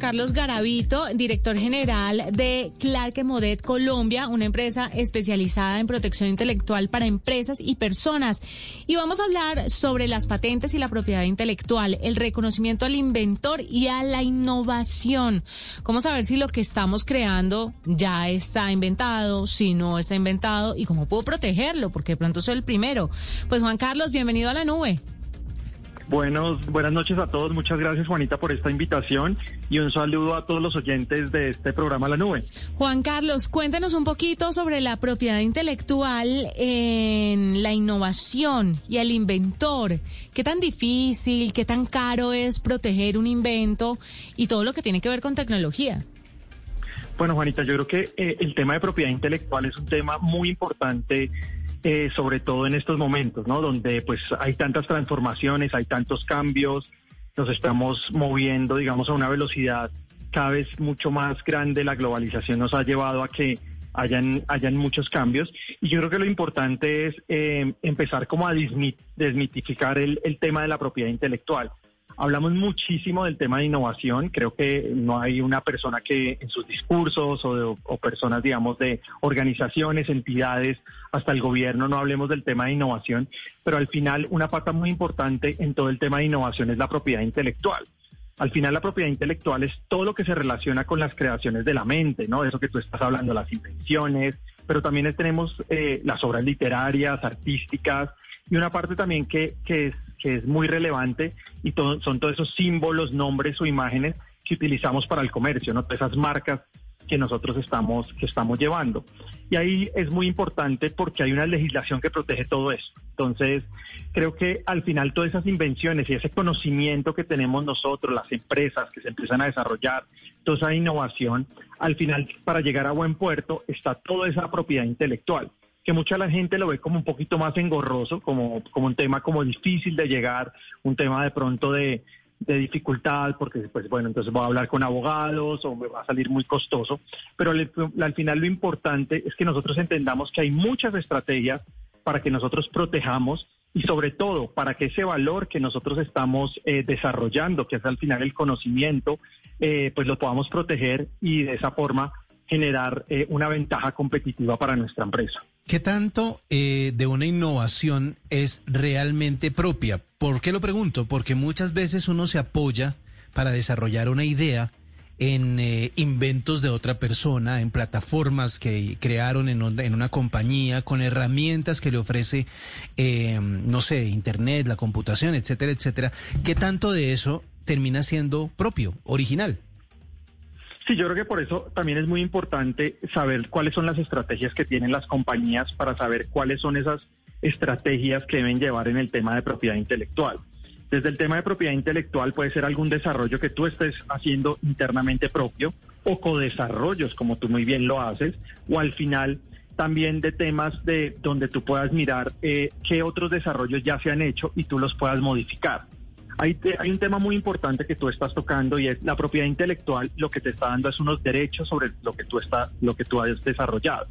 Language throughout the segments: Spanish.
Carlos Garavito, director general de Clark Modet Colombia, una empresa especializada en protección intelectual para empresas y personas. Y vamos a hablar sobre las patentes y la propiedad intelectual, el reconocimiento al inventor y a la innovación. ¿Cómo saber si lo que estamos creando ya está inventado, si no está inventado y cómo puedo protegerlo? Porque de pronto soy el primero. Pues Juan Carlos, bienvenido a la nube. Buenos, buenas noches a todos. Muchas gracias, Juanita, por esta invitación y un saludo a todos los oyentes de este programa La Nube. Juan Carlos, cuéntanos un poquito sobre la propiedad intelectual en la innovación y el inventor. ¿Qué tan difícil, qué tan caro es proteger un invento y todo lo que tiene que ver con tecnología? Bueno, Juanita, yo creo que eh, el tema de propiedad intelectual es un tema muy importante eh, sobre todo en estos momentos, ¿no? Donde pues hay tantas transformaciones, hay tantos cambios, nos estamos moviendo, digamos, a una velocidad cada vez mucho más grande. La globalización nos ha llevado a que hayan, hayan muchos cambios. Y yo creo que lo importante es eh, empezar como a desmitificar el, el tema de la propiedad intelectual. Hablamos muchísimo del tema de innovación. Creo que no hay una persona que en sus discursos o, personas, digamos, de organizaciones, entidades, hasta el gobierno, no hablemos del tema de innovación. Pero al final, una pata muy importante en todo el tema de innovación es la propiedad intelectual. Al final la propiedad intelectual es todo lo que se relaciona con las creaciones de la mente, ¿no? Eso que tú estás hablando, las invenciones, pero también tenemos eh, las obras literarias, artísticas, y una parte también que, es, que es muy relevante y son todos esos símbolos, nombres o imágenes que utilizamos para el comercio, ¿no? Todas esas marcas que nosotros estamos, que estamos llevando. Y ahí es muy importante porque hay una legislación que protege todo eso. Entonces, creo que al final todas esas invenciones y ese conocimiento que tenemos nosotros, las empresas que se empiezan a desarrollar, toda esa innovación, al final para llegar a buen puerto está toda esa propiedad intelectual que mucha la gente lo ve como un poquito más engorroso, como, como un tema como difícil de llegar, un tema de pronto de, dificultad, porque pues bueno, entonces voy a hablar con abogados o me va a salir muy costoso, pero al, final lo importante es que nosotros entendamos que hay muchas estrategias para que nosotros protejamos y sobre todo para que ese valor que nosotros estamos eh, desarrollando, que es al final el conocimiento, eh, pues lo podamos proteger y de esa forma generar eh, una ventaja competitiva para nuestra empresa. ¿Qué tanto eh, de una innovación es realmente propia? ¿Por qué lo pregunto? Porque muchas veces uno se apoya para desarrollar una idea en eh, inventos de otra persona, en plataformas que crearon en, en una compañía, con herramientas que le ofrece, no sé, Internet, la computación, etcétera, etcétera. ¿Qué tanto de eso termina siendo propio, original? Sí, yo creo que por eso también es muy importante saber cuáles son las estrategias que tienen las compañías para saber cuáles son esas estrategias que deben llevar en el tema de propiedad intelectual. Desde el tema de propiedad intelectual puede ser algún desarrollo que tú estés haciendo internamente propio o codesarrollos, como tú muy bien lo haces, o al final también de temas de donde tú puedas mirar eh, qué otros desarrollos ya se han hecho y tú los puedas modificar. Hay, un tema muy importante que tú estás tocando y es la propiedad intelectual. Lo que te está dando es unos derechos sobre lo que tú, lo que tú has desarrollado.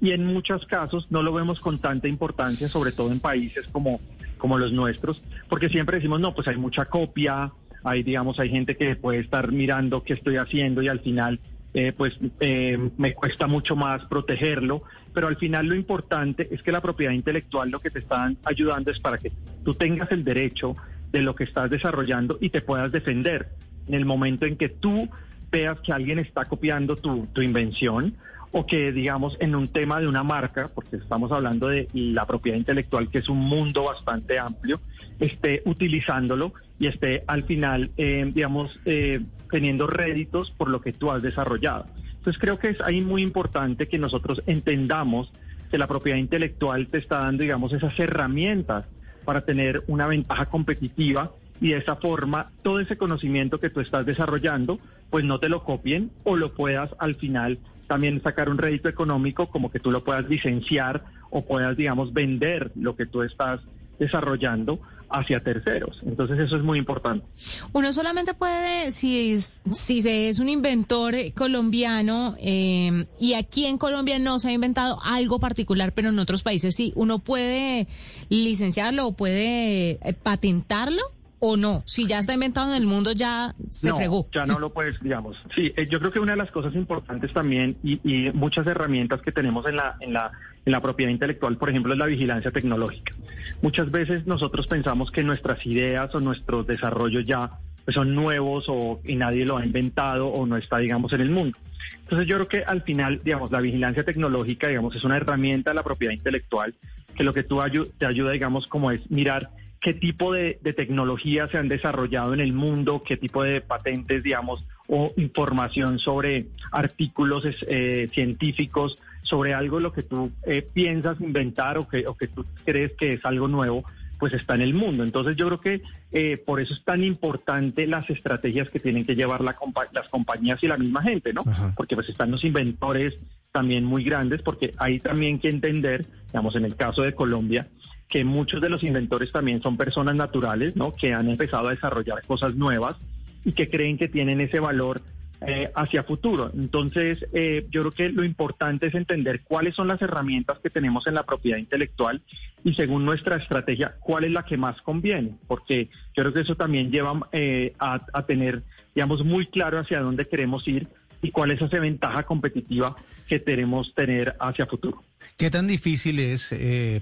Y en muchos casos no lo vemos con tanta importancia, sobre todo en países como, como los nuestros, porque siempre decimos, no, pues hay mucha copia, hay, digamos, hay gente que puede estar mirando qué estoy haciendo y al final eh, pues eh, me cuesta mucho más protegerlo, pero al final lo importante es que la propiedad intelectual lo que te están ayudando es para que tú tengas el derecho de lo que estás desarrollando y te puedas defender en el momento en que tú veas que alguien está copiando tu, invención o que, digamos, en un tema de una marca, porque estamos hablando de la propiedad intelectual, que es un mundo bastante amplio, esté utilizándolo y esté al final, eh, digamos, eh, teniendo réditos por lo que tú has desarrollado. Entonces creo que es ahí muy importante que nosotros entendamos que la propiedad intelectual te está dando, digamos, esas herramientas para tener una ventaja competitiva y de esa forma todo ese conocimiento que tú estás desarrollando, pues no te lo copien o lo puedas al final también sacar un rédito económico como que tú lo puedas licenciar o puedas, digamos, vender lo que tú estás desarrollando hacia terceros. Entonces eso es muy importante. Uno solamente puede, si, si se es un inventor colombiano eh, y aquí en Colombia no se ha inventado algo particular, pero en otros países sí, uno puede licenciarlo o puede eh, patentarlo o no? Si ya está inventado en el mundo, ya se no, fregó. Ya no lo puedes, digamos. Sí, eh, yo creo que una de las cosas importantes también y, y, muchas herramientas que tenemos en la, en, la, la propiedad intelectual, por ejemplo, es la vigilancia tecnológica. Muchas veces nosotros pensamos que nuestras ideas o nuestros desarrollos ya pues, son nuevos o y nadie lo ha inventado o no está, digamos, en el mundo. Entonces yo creo que al final, digamos, la vigilancia tecnológica, digamos, es una herramienta de la propiedad intelectual que lo que tú te ayuda, digamos, como es mirar qué tipo de, de tecnologías se han desarrollado en el mundo, qué tipo de patentes, digamos, o información sobre artículos eh, científicos, sobre algo lo que tú eh, piensas inventar o que, o que tú crees que es algo nuevo pues está en el mundo. Entonces yo creo que eh, por eso es tan importante las estrategias que tienen que llevar la las compañías y la misma gente, ¿no? Porque pues están los inventores también muy grandes, porque hay también que entender, digamos, en el caso de Colombia, que muchos de los inventores también son personas naturales, ¿no? Que han empezado a desarrollar cosas nuevas y que creen que tienen ese valor eh, hacia futuro. Entonces, eh, yo creo que lo importante es entender cuáles son las herramientas que tenemos en la propiedad intelectual y según nuestra estrategia, cuál es la que más conviene, porque yo creo que eso también lleva eh, a, tener, digamos, muy claro hacia dónde queremos ir y cuál es esa ventaja competitiva que queremos tener hacia futuro. ¿Qué tan difícil es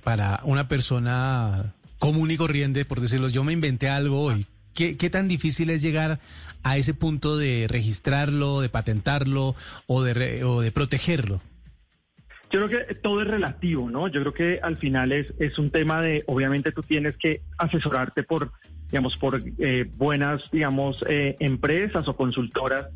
para una persona común y corriente, por decirlo, yo me inventé algo hoy? ¿Qué, ¿Qué tan difícil es llegar a ese punto de registrarlo, de patentarlo o de, o de protegerlo? Yo creo que todo es relativo, ¿no? Yo creo que al final es, es un tema de, obviamente tú tienes que asesorarte por, digamos, por eh, buenas, digamos, eh, empresas o consultoras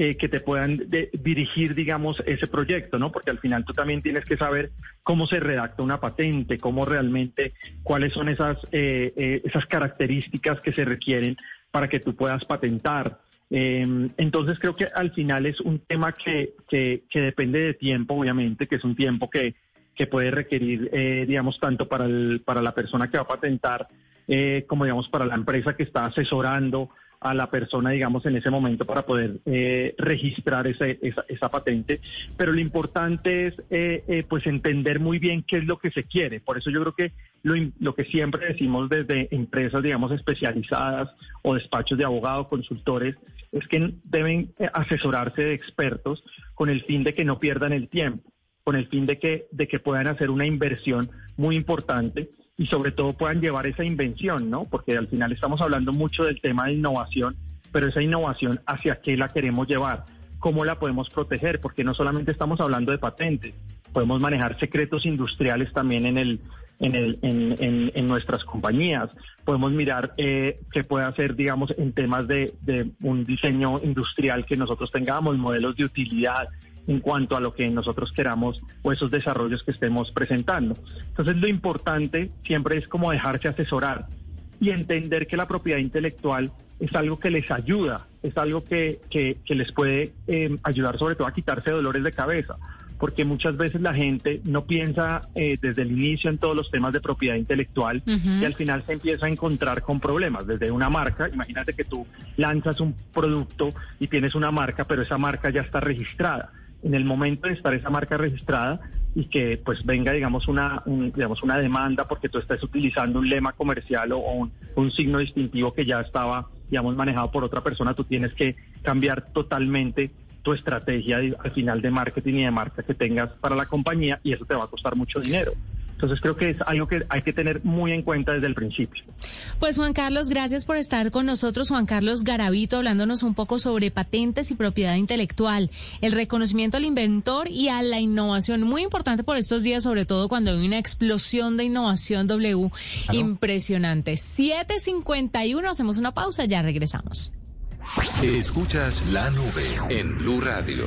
eh, que te puedan dirigir, digamos, ese proyecto, ¿no? Porque al final tú también tienes que saber cómo se redacta una patente, cómo realmente, cuáles son esas, esas características que se requieren para que tú puedas patentar. Em, entonces creo que al final es un tema que, que, depende de tiempo, obviamente, que es un tiempo que, que puede requerir, eh, digamos, tanto para, el, para la persona que va a patentar eh, como, digamos, para la empresa que está asesorando a la persona, digamos, en ese momento para poder eh, registrar ese, esa, esa, patente. Pero lo importante es, eh, eh, pues, entender muy bien qué es lo que se quiere. Por eso yo creo que lo, lo que siempre decimos desde empresas, digamos, especializadas o despachos de abogados, consultores, es que deben asesorarse de expertos con el fin de que no pierdan el tiempo, con el fin de que, de que puedan hacer una inversión muy importante y sobre todo puedan llevar esa invención, ¿no? Porque al final estamos hablando mucho del tema de innovación, pero esa innovación, ¿hacia qué la queremos llevar? ¿Cómo la podemos proteger? Porque no solamente estamos hablando de patentes, podemos manejar secretos industriales también en el en, en, en, nuestras compañías. Podemos mirar eh, qué puede hacer, digamos, en temas de, de un diseño industrial que nosotros tengamos, modelos de utilidad, en cuanto a lo que nosotros queramos o esos desarrollos que estemos presentando. Entonces lo importante siempre es como dejarse asesorar y entender que la propiedad intelectual es algo que les ayuda, es algo que, que, les puede eh, ayudar sobre todo a quitarse dolores de cabeza, porque muchas veces la gente no piensa eh, desde el inicio en todos los temas de propiedad intelectual y al final se empieza a encontrar con problemas, desde una marca, imagínate que tú lanzas un producto y tienes una marca, pero esa marca ya está registrada en el momento de estar esa marca registrada y que pues venga digamos una digamos una demanda porque tú estás utilizando un lema comercial o, un, un, signo distintivo que ya estaba digamos manejado por otra persona tú tienes que cambiar totalmente tu estrategia al final de marketing y de marca que tengas para la compañía y eso te va a costar mucho dinero entonces creo que es algo que hay que tener muy en cuenta desde el principio. Pues Juan Carlos, gracias por estar con nosotros. Juan Carlos Garavito, hablándonos un poco sobre patentes y propiedad intelectual, el reconocimiento al inventor y a la innovación. Muy importante por estos días, sobre todo cuando hay una explosión de innovación W impresionante. 7.51, hacemos una pausa, ya regresamos. Escuchas la nube en Blue Radio.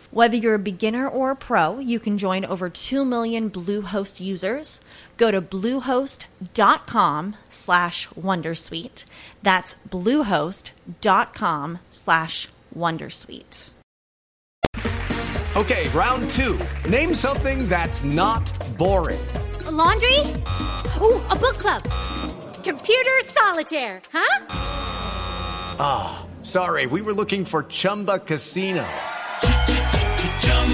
Whether you're a beginner or a pro, you can join over 2 million Bluehost users. Go to bluehost.com slash wondersuite. That's bluehost.com slash wondersuite. Okay, round two. Name something that's not boring. A laundry? Ooh, a book club. Computer solitaire, huh? Ah, oh, sorry, we were looking for Chumba Casino.